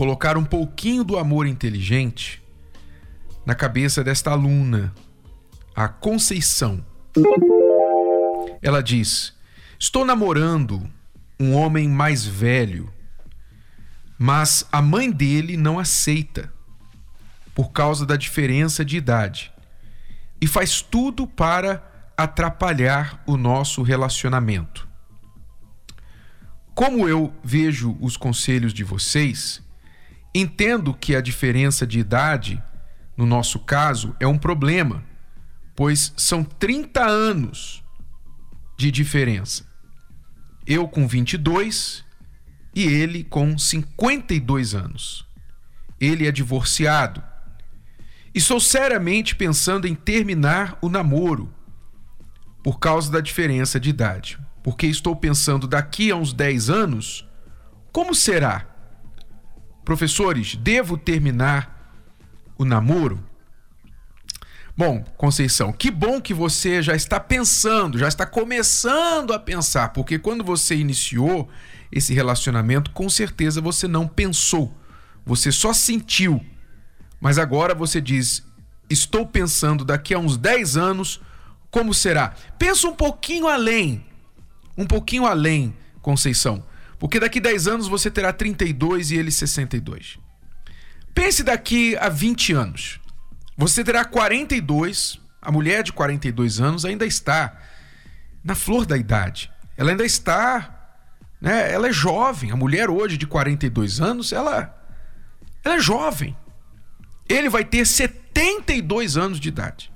colocar um pouquinho do amor inteligente na cabeça desta aluna, a Conceição. Ela diz: Estou namorando um homem mais velho, mas a mãe dele não aceita por causa da diferença de idade e faz tudo para atrapalhar o nosso relacionamento. Como eu vejo os conselhos de vocês, entendo que a diferença de idade, no nosso caso, é um problema, pois são 30 anos de diferença. Eu com 22 e ele com 52 anos. Ele é divorciado. Estou seriamente pensando em terminar o namoro por causa da diferença de idade porque estou pensando daqui a uns 10 anos, como será? Professores, devo terminar o namoro? Bom, Conceição, que bom que você já está pensando, já está começando a pensar, porque quando você iniciou esse relacionamento, com certeza você não pensou, você só sentiu. Mas agora você diz: estou pensando daqui a uns 10 anos, como será? Pensa um pouquinho além um pouquinho além, Conceição. Porque daqui 10 anos você terá 32 e ele 62. Pense daqui a 20 anos. Você terá 42, a mulher de 42 anos ainda está na flor da idade. Ela ainda está, né? Ela é jovem. A mulher hoje de 42 anos, ela ela é jovem. Ele vai ter 72 anos de idade.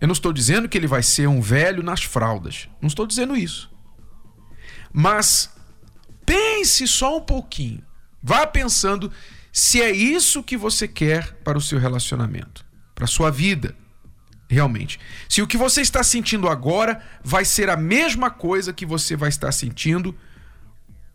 Eu não estou dizendo que ele vai ser um velho nas fraldas. Não estou dizendo isso. Mas pense só um pouquinho. Vá pensando se é isso que você quer para o seu relacionamento, para a sua vida. Realmente. Se o que você está sentindo agora vai ser a mesma coisa que você vai estar sentindo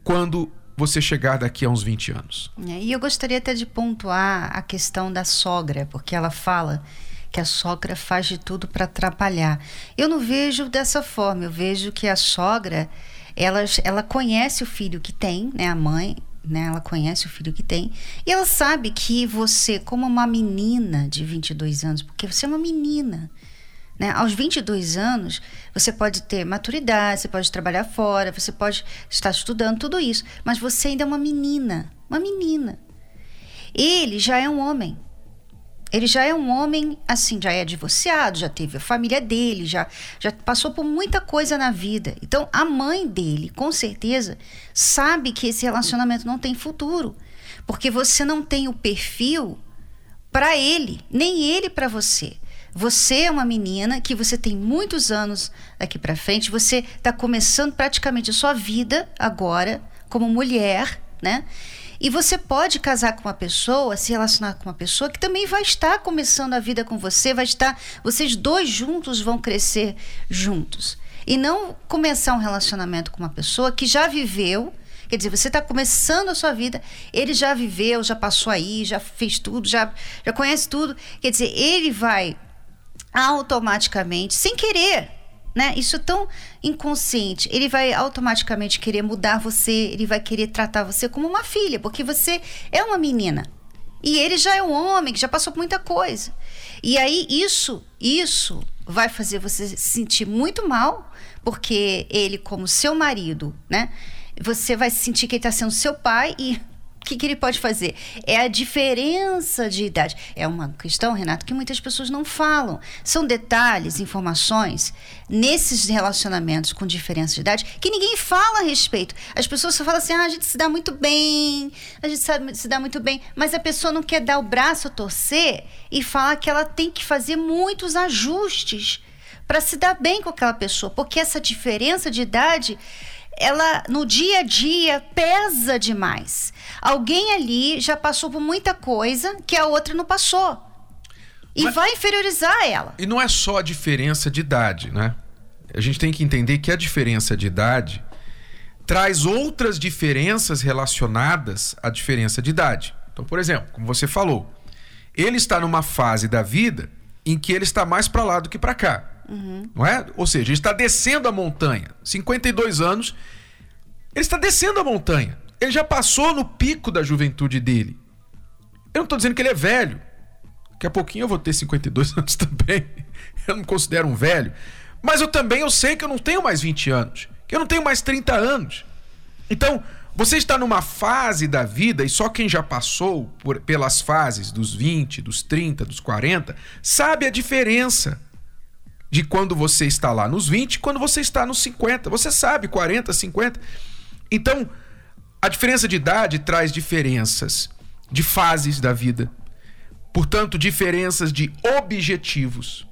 quando você chegar daqui a uns 20 anos. É, e eu gostaria até de pontuar a questão da sogra, porque ela fala que a sogra faz de tudo para atrapalhar. Eu não vejo dessa forma, eu vejo que a sogra, ela, ela conhece o filho que tem, né, a mãe, né, ela conhece o filho que tem, e ela sabe que você, como uma menina de 22 anos, porque você é uma menina, né? Aos 22 anos, você pode ter maturidade, você pode trabalhar fora, você pode estar estudando, tudo isso. Mas você ainda é uma menina. Uma menina. Ele já é um homem. Ele já é um homem, assim, já é divorciado, já teve a família dele, já, já passou por muita coisa na vida. Então, a mãe dele, com certeza, sabe que esse relacionamento não tem futuro. Porque você não tem o perfil para ele, nem ele para você. Você é uma menina que você tem muitos anos daqui para frente, você está começando praticamente a sua vida agora como mulher, né? E você pode casar com uma pessoa, se relacionar com uma pessoa que também vai estar começando a vida com você, vai estar, vocês dois juntos vão crescer juntos. E não começar um relacionamento com uma pessoa que já viveu, Quer dizer, você está começando a sua vida, ele já viveu, já passou aí, já fez tudo, já, já conhece tudo. Quer dizer, ele vai automaticamente, sem querer, né? Isso é tão inconsciente. Ele vai automaticamente querer mudar você, ele vai querer tratar você como uma filha, porque você é uma menina. E ele já é um homem que já passou por muita coisa. E aí isso, isso vai fazer você se sentir muito mal, porque ele como seu marido, né? Você vai sentir que ele está sendo seu pai e o que, que, ele pode fazer? É a diferença de idade. É uma questão, Renato, que muitas pessoas não falam. São detalhes, informações nesses relacionamentos com diferença de idade que ninguém fala a respeito. As pessoas só falam assim: ah, a gente se dá muito bem, a gente sabe, se dá muito bem, mas a pessoa não quer dar o braço a torcer e falar que ela tem que fazer muitos ajustes para se dar bem com aquela pessoa, porque essa diferença de idade ela no dia a dia pesa demais. Alguém ali já passou por muita coisa que a outra não passou. E Mas, vai inferiorizar ela. E não é só a diferença de idade, né? A gente tem que entender que a diferença de idade traz outras diferenças relacionadas à diferença de idade. Então, por exemplo, como você falou, ele está numa fase da vida em que ele está mais para lá do que para cá. Uhum. Não é? Ou seja, ele está descendo a montanha. 52 anos, ele está descendo a montanha. Ele já passou no pico da juventude dele. Eu não estou dizendo que ele é velho. Daqui a pouquinho eu vou ter 52 anos também. Eu não me considero um velho. Mas eu também eu sei que eu não tenho mais 20 anos. Que eu não tenho mais 30 anos. Então, você está numa fase da vida e só quem já passou por, pelas fases dos 20, dos 30, dos 40, sabe a diferença de quando você está lá nos 20 e quando você está nos 50. Você sabe, 40, 50. Então, a diferença de idade traz diferenças de fases da vida. Portanto, diferenças de objetivos.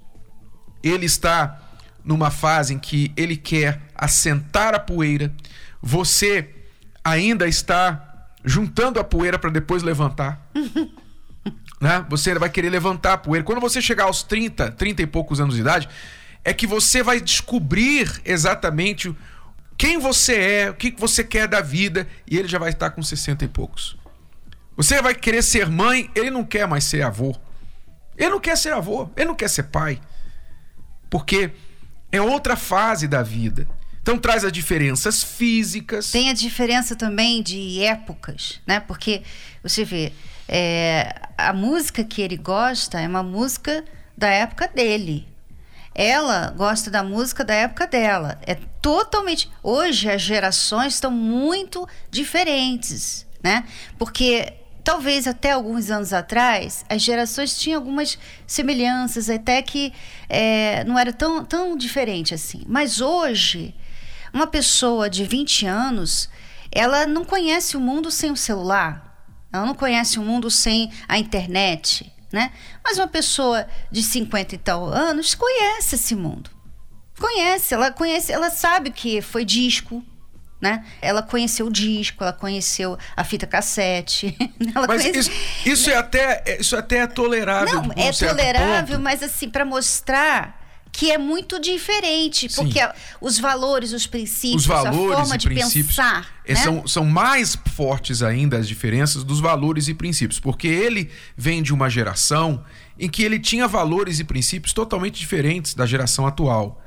Ele está numa fase em que ele quer assentar a poeira. Você ainda está juntando a poeira para depois levantar. né? Você vai querer levantar a poeira. Quando você chegar aos 30, 30 e poucos anos de idade, é que você vai descobrir exatamente quem você é, o que você quer da vida, e ele já vai estar com 60 e poucos. Você vai querer ser mãe, ele não quer mais ser avô. Ele não quer ser avô, ele não quer ser pai. Porque é outra fase da vida. Então traz as diferenças físicas. Tem a diferença também de épocas, né? Porque você vê, é, a música que ele gosta é uma música da época dele. Ela gosta da música da época dela. É totalmente. Hoje as gerações estão muito diferentes, né? Porque talvez até alguns anos atrás, as gerações tinham algumas semelhanças, até que é, não era tão, tão diferente assim. Mas hoje, uma pessoa de 20 anos, ela não conhece o mundo sem o celular, ela não conhece o mundo sem a internet, né? Mas uma pessoa de 50 e tal anos conhece esse mundo. Conhece, ela conhece, ela sabe que foi disco, né? Ela conheceu o disco, ela conheceu a fita cassete. Ela mas conhece... isso, isso, é até isso é até é tolerável. Não, é tolerável, ponto. mas assim para mostrar que é muito diferente, Sim. porque os valores, os princípios, os valores a forma de pensar é, né? são, são mais fortes ainda as diferenças dos valores e princípios, porque ele vem de uma geração em que ele tinha valores e princípios totalmente diferentes da geração atual.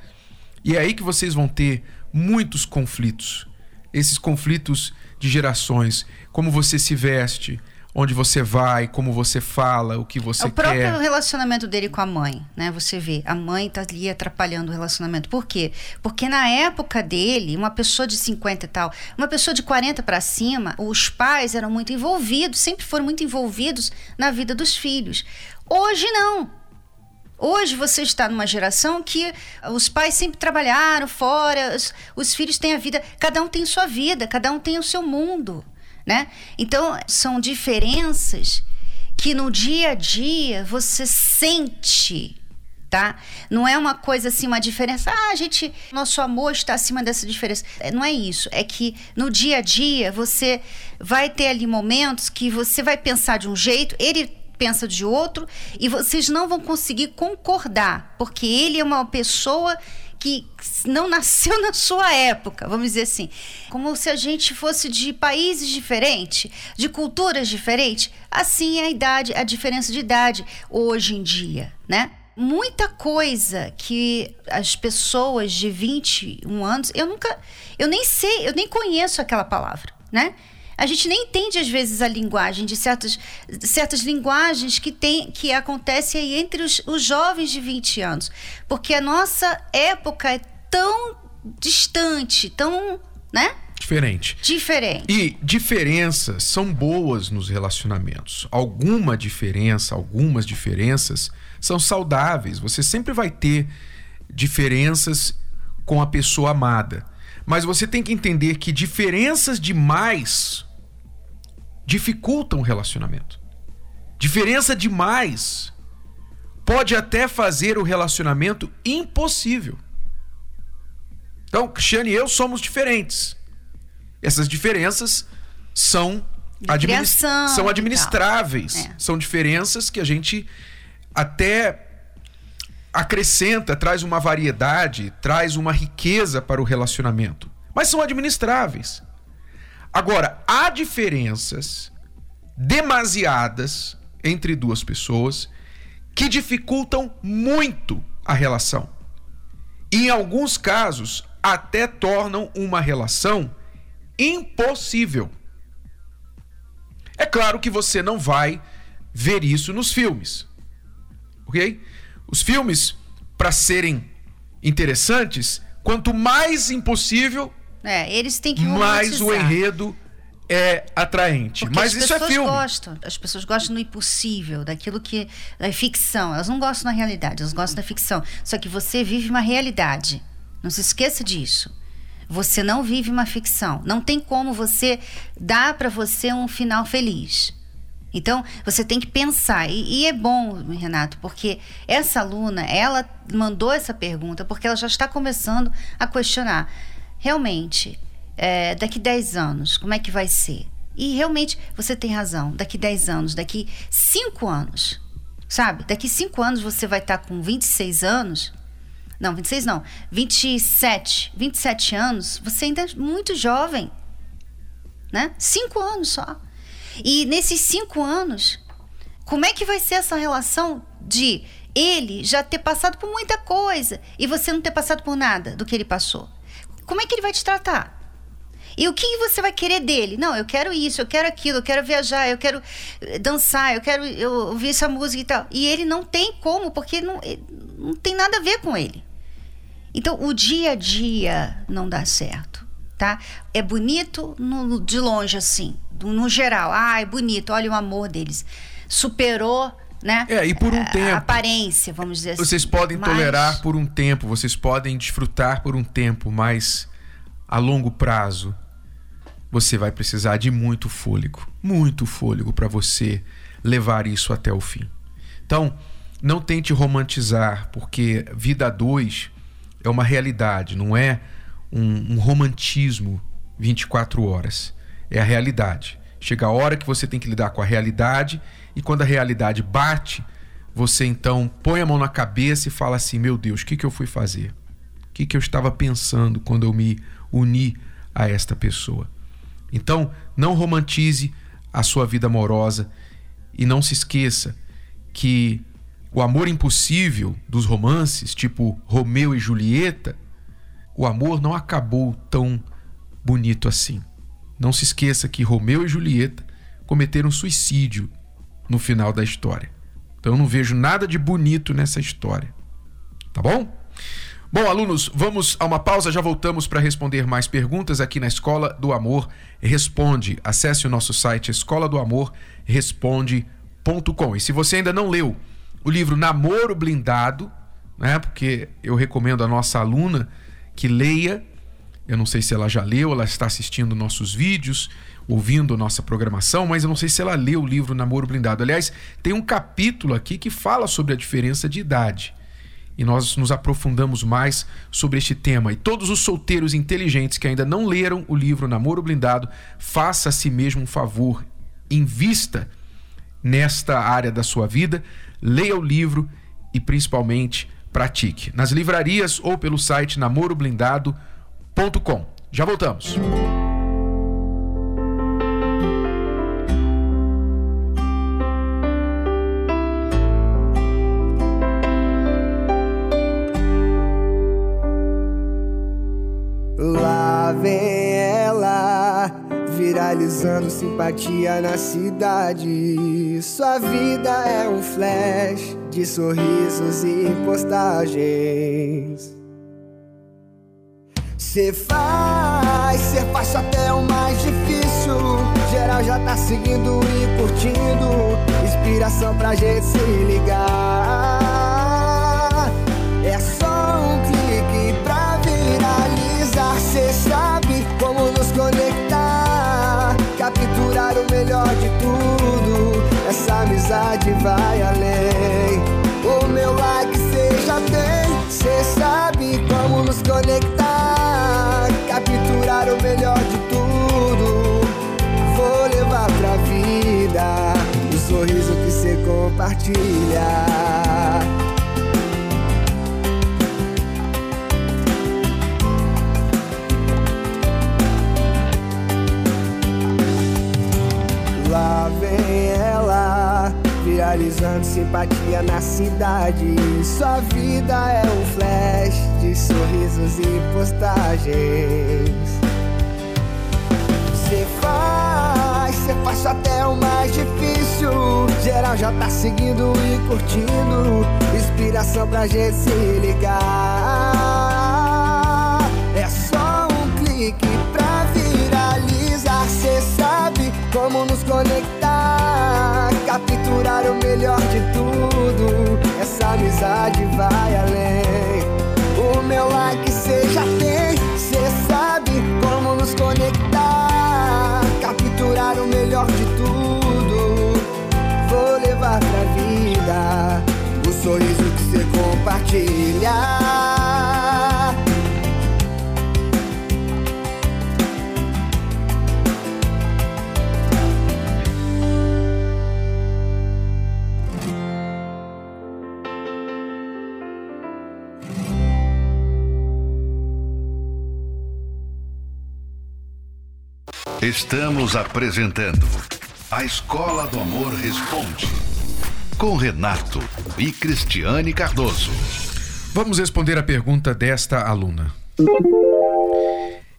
E é aí que vocês vão ter muitos conflitos esses conflitos de gerações, como você se veste, onde você vai, como você fala, o que você quer. É o próprio quer. relacionamento dele com a mãe, né? Você vê, a mãe tá ali atrapalhando o relacionamento. Por quê? Porque na época dele, uma pessoa de 50 e tal, uma pessoa de 40 para cima, os pais eram muito envolvidos, sempre foram muito envolvidos na vida dos filhos. Hoje não. Hoje você está numa geração que os pais sempre trabalharam fora, os, os, filhos têm a vida, cada um tem sua vida, cada um tem o seu mundo, né? Então são diferenças que no dia a dia você sente, tá? Não é uma coisa assim, uma diferença, ah, gente, nosso amor está acima dessa diferença. É, não é isso, é que no dia a dia você vai ter ali momentos que você vai pensar de um jeito, ele pensa de outro e vocês não vão conseguir concordar, porque ele é uma pessoa que não nasceu na sua época, vamos dizer assim. Como se a gente fosse de países diferentes, de culturas diferentes. Assim é a idade, a diferença de idade hoje em dia, né? Muita coisa que as pessoas de 21 anos, eu nunca, eu nem sei, eu nem conheço aquela palavra, né? A gente nem entende às vezes a linguagem de certas, certas linguagens que tem que acontecem aí entre os, os jovens de 20 anos, porque a nossa época é tão distante, tão, né? Diferente. Diferente. E diferenças são boas nos relacionamentos. Alguma diferença, algumas diferenças são saudáveis. Você sempre vai ter diferenças com a pessoa amada. Mas você tem que entender que diferenças demais dificultam o relacionamento. Diferença demais pode até fazer o relacionamento impossível. Então, Cristiane e eu somos diferentes. Essas diferenças são, administ são administráveis. É. São diferenças que a gente até acrescenta, traz uma variedade, traz uma riqueza para o relacionamento. Mas são administráveis. Agora, há diferenças demasiadas entre duas pessoas que dificultam muito a relação. E em alguns casos, até tornam uma relação impossível. É claro que você não vai ver isso nos filmes. Ok? Os filmes, para serem interessantes, quanto mais impossível, é, eles têm que mais o enredo é atraente. Porque Mas isso é filme. Gostam, as pessoas gostam do impossível, daquilo que é ficção. Elas não gostam da realidade, elas gostam da ficção. Só que você vive uma realidade. Não se esqueça disso. Você não vive uma ficção. Não tem como você dar para você um final feliz. Então, você tem que pensar. E, e, é bom, Renato, porque essa aluna, ela mandou essa pergunta porque ela já está começando a questionar. Realmente, é, daqui 10 anos, como é que vai ser? E realmente, você tem razão. Daqui 10 anos, daqui 5 anos, sabe? Daqui 5 anos você vai estar com 26 anos não, 26 não. 27. 27 anos, você ainda é muito jovem. Né? Cinco anos só. E nesses cinco anos, como é que vai ser essa relação de ele já ter passado por muita coisa e você não ter passado por nada do que ele passou? Como é que ele vai te tratar? E o que você vai querer dele? Não, eu quero isso, eu quero aquilo, eu quero viajar, eu quero eh, dançar, eu quero eu, ouvir essa música e tal. E ele não tem como, porque não, não tem nada a ver com ele. Então, o dia a dia não dá certo, tá? É bonito no, de longe, assim, no geral. Ah, é bonito, olha o amor deles. Superou né? É, e por um tempo. A aparência, vamos dizer assim. Vocês podem mas... tolerar por um tempo, vocês podem desfrutar por um tempo, mas a longo prazo você vai precisar de muito fôlego, muito fôlego para você levar isso até o fim. Então, não tente romantizar, porque vida dois é uma realidade, não é um, um romantismo 24 horas. É a realidade. Chega a hora que você tem que lidar com a realidade e quando a realidade bate, você então põe a mão na cabeça e fala assim: meu Deus, o que, que eu fui fazer? O que, que eu estava pensando quando eu me uni a esta pessoa? Então, não romantize a sua vida amorosa e não se esqueça que o amor impossível dos romances, tipo Romeu e Julieta, o amor não acabou tão bonito assim. Não se esqueça que Romeu e Julieta cometeram suicídio no final da história. Então eu não vejo nada de bonito nessa história. Tá bom? Bom, alunos, vamos a uma pausa, já voltamos para responder mais perguntas aqui na Escola do Amor Responde. Acesse o nosso site escola do amor responde.com. E se você ainda não leu o livro Namoro Blindado, né? Porque eu recomendo a nossa aluna que leia. Eu não sei se ela já leu, ela está assistindo nossos vídeos, ouvindo nossa programação, mas eu não sei se ela leu o livro Namoro Blindado. Aliás, tem um capítulo aqui que fala sobre a diferença de idade. E nós nos aprofundamos mais sobre este tema. E todos os solteiros inteligentes que ainda não leram o livro Namoro Blindado, faça a si mesmo um favor, invista nesta área da sua vida leia o livro e principalmente pratique. Nas livrarias ou pelo site namoroblindado.com. Já voltamos. Viralizando simpatia na cidade. Sua vida é um flash de sorrisos e postagens. Cê faz, cê faz até o mais difícil. Geral já tá seguindo e curtindo. Inspiração pra gente se ligar. procurar o melhor de tudo. Essa amizade vai além. O meu like seja bem, cê sabe como nos conectar. Capturar o melhor de tudo. Vou levar pra vida o sorriso que cê compartilha. Viralizando simpatia na cidade. Sua vida é um flash de sorrisos e postagens. Cê faz, cê faz até o mais difícil. Geral já tá seguindo e curtindo. Inspiração pra gente se ligar. É só um clique pra viralizar. Cê sabe como nos conectar, capturar o melhor de tudo. Essa amizade vai além. O meu like já tem, cê sabe como nos conectar, capturar o melhor de tudo. Vou levar pra vida o sorriso que cê compartilha. Estamos apresentando A Escola do Amor Responde, com Renato e Cristiane Cardoso. Vamos responder a pergunta desta aluna.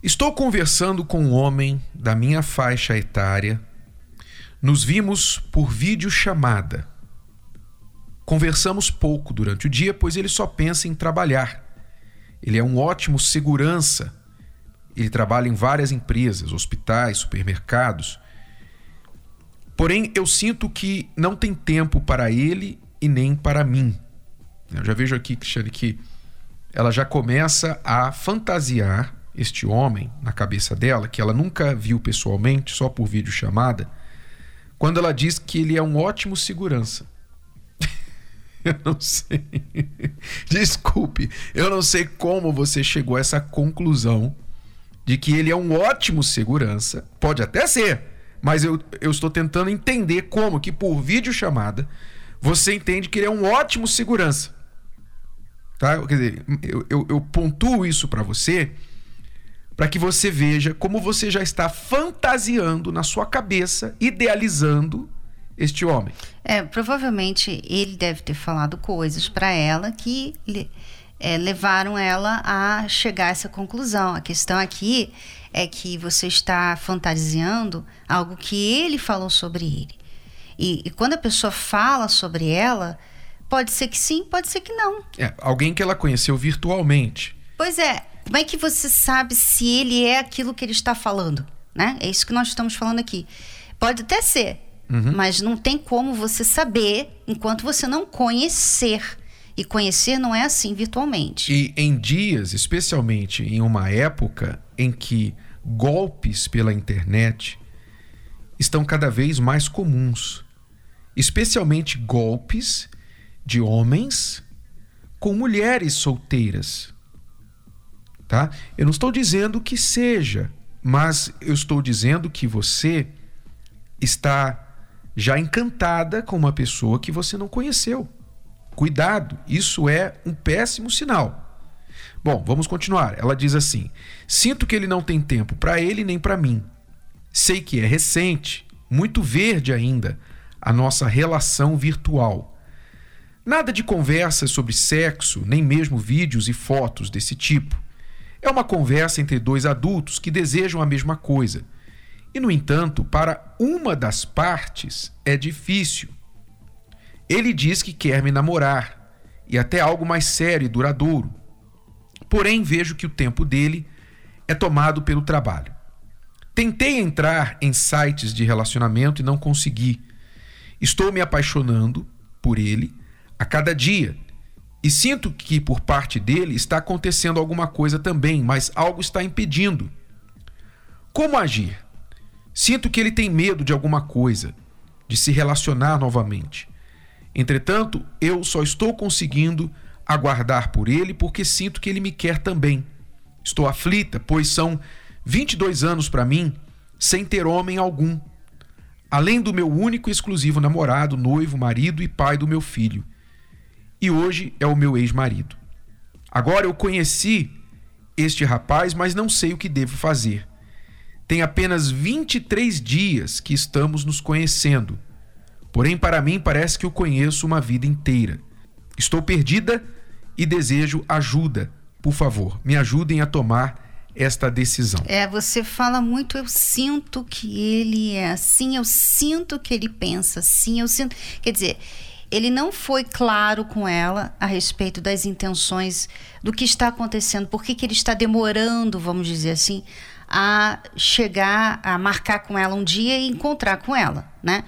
Estou conversando com um homem da minha faixa etária. Nos vimos por videochamada. Conversamos pouco durante o dia, pois ele só pensa em trabalhar. Ele é um ótimo segurança ele trabalha em várias empresas, hospitais, supermercados. Porém, eu sinto que não tem tempo para ele e nem para mim. Eu já vejo aqui, Cristiane, que ela já começa a fantasiar este homem na cabeça dela, que ela nunca viu pessoalmente, só por vídeo chamada, quando ela diz que ele é um ótimo segurança. eu não sei. Desculpe, eu não sei como você chegou a essa conclusão de que ele é um ótimo segurança, pode até ser, mas eu, eu estou tentando entender como que por videochamada você entende que ele é um ótimo segurança. Tá? Quer dizer, eu, eu, eu pontuo isso para você para que você veja como você já está fantasiando na sua cabeça, idealizando este homem. É, provavelmente ele deve ter falado coisas para ela que é, levaram ela a chegar a essa conclusão. A questão aqui é que você está fantasiando algo que ele falou sobre ele. E, e quando a pessoa fala sobre ela, pode ser que sim, pode ser que não. É, alguém que ela conheceu virtualmente. Pois é. Como é que você sabe se ele é aquilo que ele está falando? Né? É isso que nós estamos falando aqui. Pode até ser, uhum. mas não tem como você saber enquanto você não conhecer e conhecer não é assim virtualmente. E em dias, especialmente em uma época em que golpes pela internet estão cada vez mais comuns, especialmente golpes de homens com mulheres solteiras. Tá? Eu não estou dizendo que seja, mas eu estou dizendo que você está já encantada com uma pessoa que você não conheceu. Cuidado, isso é um péssimo sinal. Bom, vamos continuar. Ela diz assim: Sinto que ele não tem tempo para ele nem para mim. Sei que é recente, muito verde ainda, a nossa relação virtual. Nada de conversas sobre sexo, nem mesmo vídeos e fotos desse tipo. É uma conversa entre dois adultos que desejam a mesma coisa. E, no entanto, para uma das partes é difícil. Ele diz que quer me namorar e até algo mais sério e duradouro. Porém, vejo que o tempo dele é tomado pelo trabalho. Tentei entrar em sites de relacionamento e não consegui. Estou me apaixonando por ele a cada dia e sinto que por parte dele está acontecendo alguma coisa também, mas algo está impedindo. Como agir? Sinto que ele tem medo de alguma coisa, de se relacionar novamente. Entretanto, eu só estou conseguindo aguardar por ele porque sinto que ele me quer também. Estou aflita, pois são 22 anos para mim sem ter homem algum, além do meu único e exclusivo namorado, noivo, marido e pai do meu filho. E hoje é o meu ex-marido. Agora eu conheci este rapaz, mas não sei o que devo fazer. Tem apenas 23 dias que estamos nos conhecendo. Porém, para mim, parece que o conheço uma vida inteira. Estou perdida e desejo ajuda. Por favor, me ajudem a tomar esta decisão. É, você fala muito, eu sinto que ele é assim, eu sinto que ele pensa assim, eu sinto. Quer dizer, ele não foi claro com ela a respeito das intenções do que está acontecendo, por que, que ele está demorando, vamos dizer assim, a chegar, a marcar com ela um dia e encontrar com ela, né?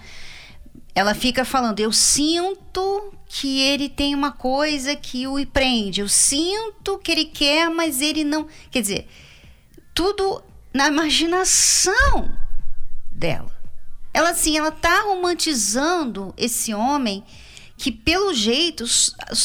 Ela fica falando, eu sinto que ele tem uma coisa que o prende, eu sinto que ele quer, mas ele não. Quer dizer, tudo na imaginação dela. Ela assim, ela tá romantizando esse homem que pelo jeito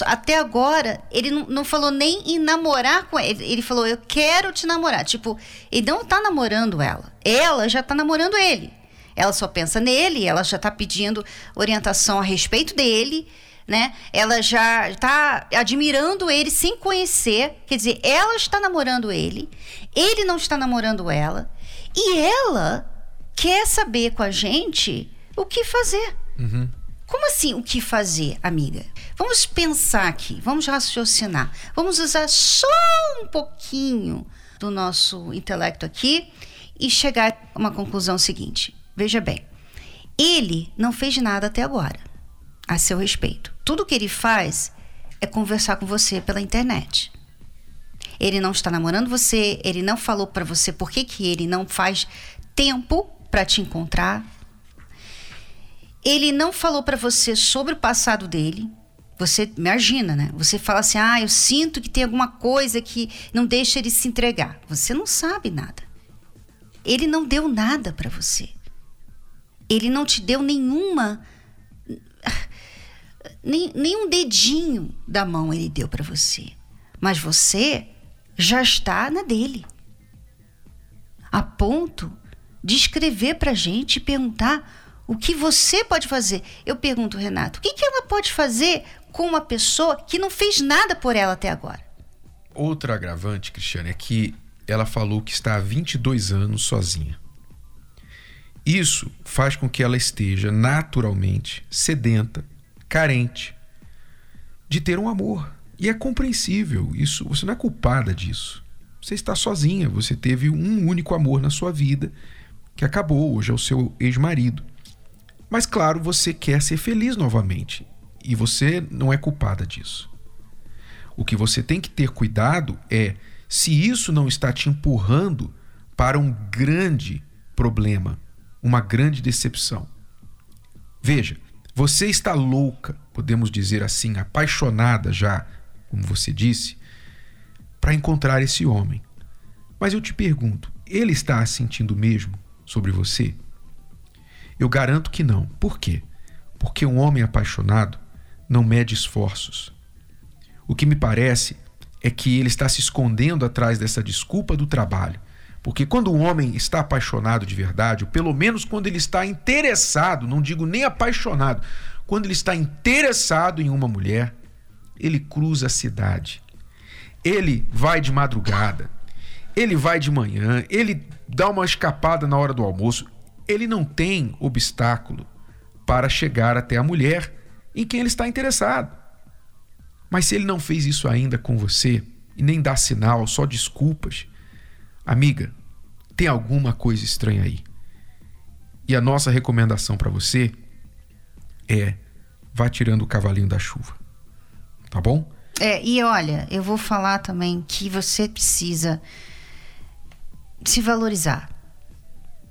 até agora ele não, não falou nem em namorar com ele. Ele falou eu quero te namorar. Tipo, ele não tá namorando ela. Ela já tá namorando ele. Ela só pensa nele, ela já tá pedindo orientação a respeito dele né? Ela já está admirando ele sem conhecer, quer dizer, ela está namorando ele, ele não está namorando ela, e ela quer saber com a gente o que fazer. Uhum. Como assim o que fazer, amiga? Vamos pensar aqui, vamos raciocinar, vamos usar só um pouquinho do nosso intelecto aqui e chegar a uma conclusão seguinte. Veja bem, ele não fez nada até agora a seu respeito. Tudo que ele faz é conversar com você pela internet. Ele não está namorando você, ele não falou para você por que, que ele não faz tempo para te encontrar. Ele não falou para você sobre o passado dele. Você imagina, né? Você fala assim: "Ah, eu sinto que tem alguma coisa que não deixa ele se entregar". Você não sabe nada. Ele não deu nada para você. Ele não te deu nenhuma nem, nem um dedinho da mão ele deu para você. Mas você já está na dele. A ponto de escrever para gente e perguntar o que você pode fazer. Eu pergunto, Renato, o que, que ela pode fazer com uma pessoa que não fez nada por ela até agora? Outra agravante, Cristiane, é que ela falou que está há 22 anos sozinha. Isso faz com que ela esteja naturalmente sedenta carente de ter um amor. E é compreensível, isso, você não é culpada disso. Você está sozinha, você teve um único amor na sua vida que acabou, hoje é o seu ex-marido. Mas claro, você quer ser feliz novamente e você não é culpada disso. O que você tem que ter cuidado é se isso não está te empurrando para um grande problema, uma grande decepção. Veja, você está louca, podemos dizer assim, apaixonada já, como você disse, para encontrar esse homem. Mas eu te pergunto, ele está sentindo mesmo sobre você? Eu garanto que não. Por quê? Porque um homem apaixonado não mede esforços. O que me parece é que ele está se escondendo atrás dessa desculpa do trabalho porque quando um homem está apaixonado de verdade, ou pelo menos quando ele está interessado, não digo nem apaixonado, quando ele está interessado em uma mulher, ele cruza a cidade. Ele vai de madrugada, ele vai de manhã, ele dá uma escapada na hora do almoço. Ele não tem obstáculo para chegar até a mulher em quem ele está interessado. Mas se ele não fez isso ainda com você e nem dá sinal, só desculpas, Amiga, tem alguma coisa estranha aí. E a nossa recomendação para você é vá tirando o cavalinho da chuva. Tá bom? É, e olha, eu vou falar também que você precisa se valorizar.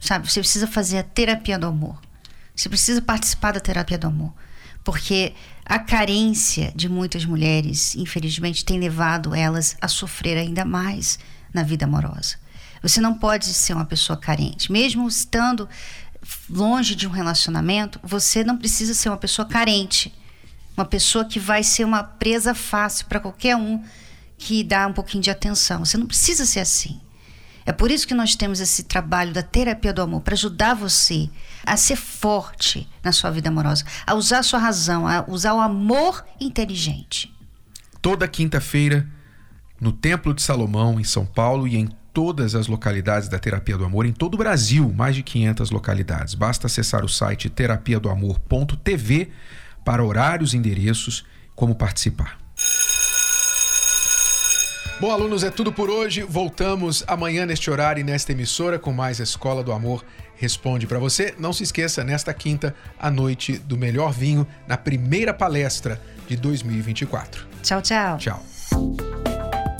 Sabe? Você precisa fazer a terapia do amor. Você precisa participar da terapia do amor. Porque a carência de muitas mulheres, infelizmente, tem levado elas a sofrer ainda mais na vida amorosa. Você não pode ser uma pessoa carente. Mesmo estando longe de um relacionamento, você não precisa ser uma pessoa carente. Uma pessoa que vai ser uma presa fácil para qualquer um que dá um pouquinho de atenção. Você não precisa ser assim. É por isso que nós temos esse trabalho da terapia do amor para ajudar você a ser forte na sua vida amorosa, a usar a sua razão, a usar o amor inteligente. Toda quinta-feira, no Templo de Salomão, em São Paulo, e em todas as localidades da Terapia do Amor, em todo o Brasil, mais de 500 localidades. Basta acessar o site terapiadoamor.tv para horários, endereços, como participar. Bom, alunos, é tudo por hoje. Voltamos amanhã neste horário e nesta emissora com mais Escola do Amor Responde para você. Não se esqueça, nesta quinta, a noite do melhor vinho, na primeira palestra de 2024. Tchau, tchau. Tchau.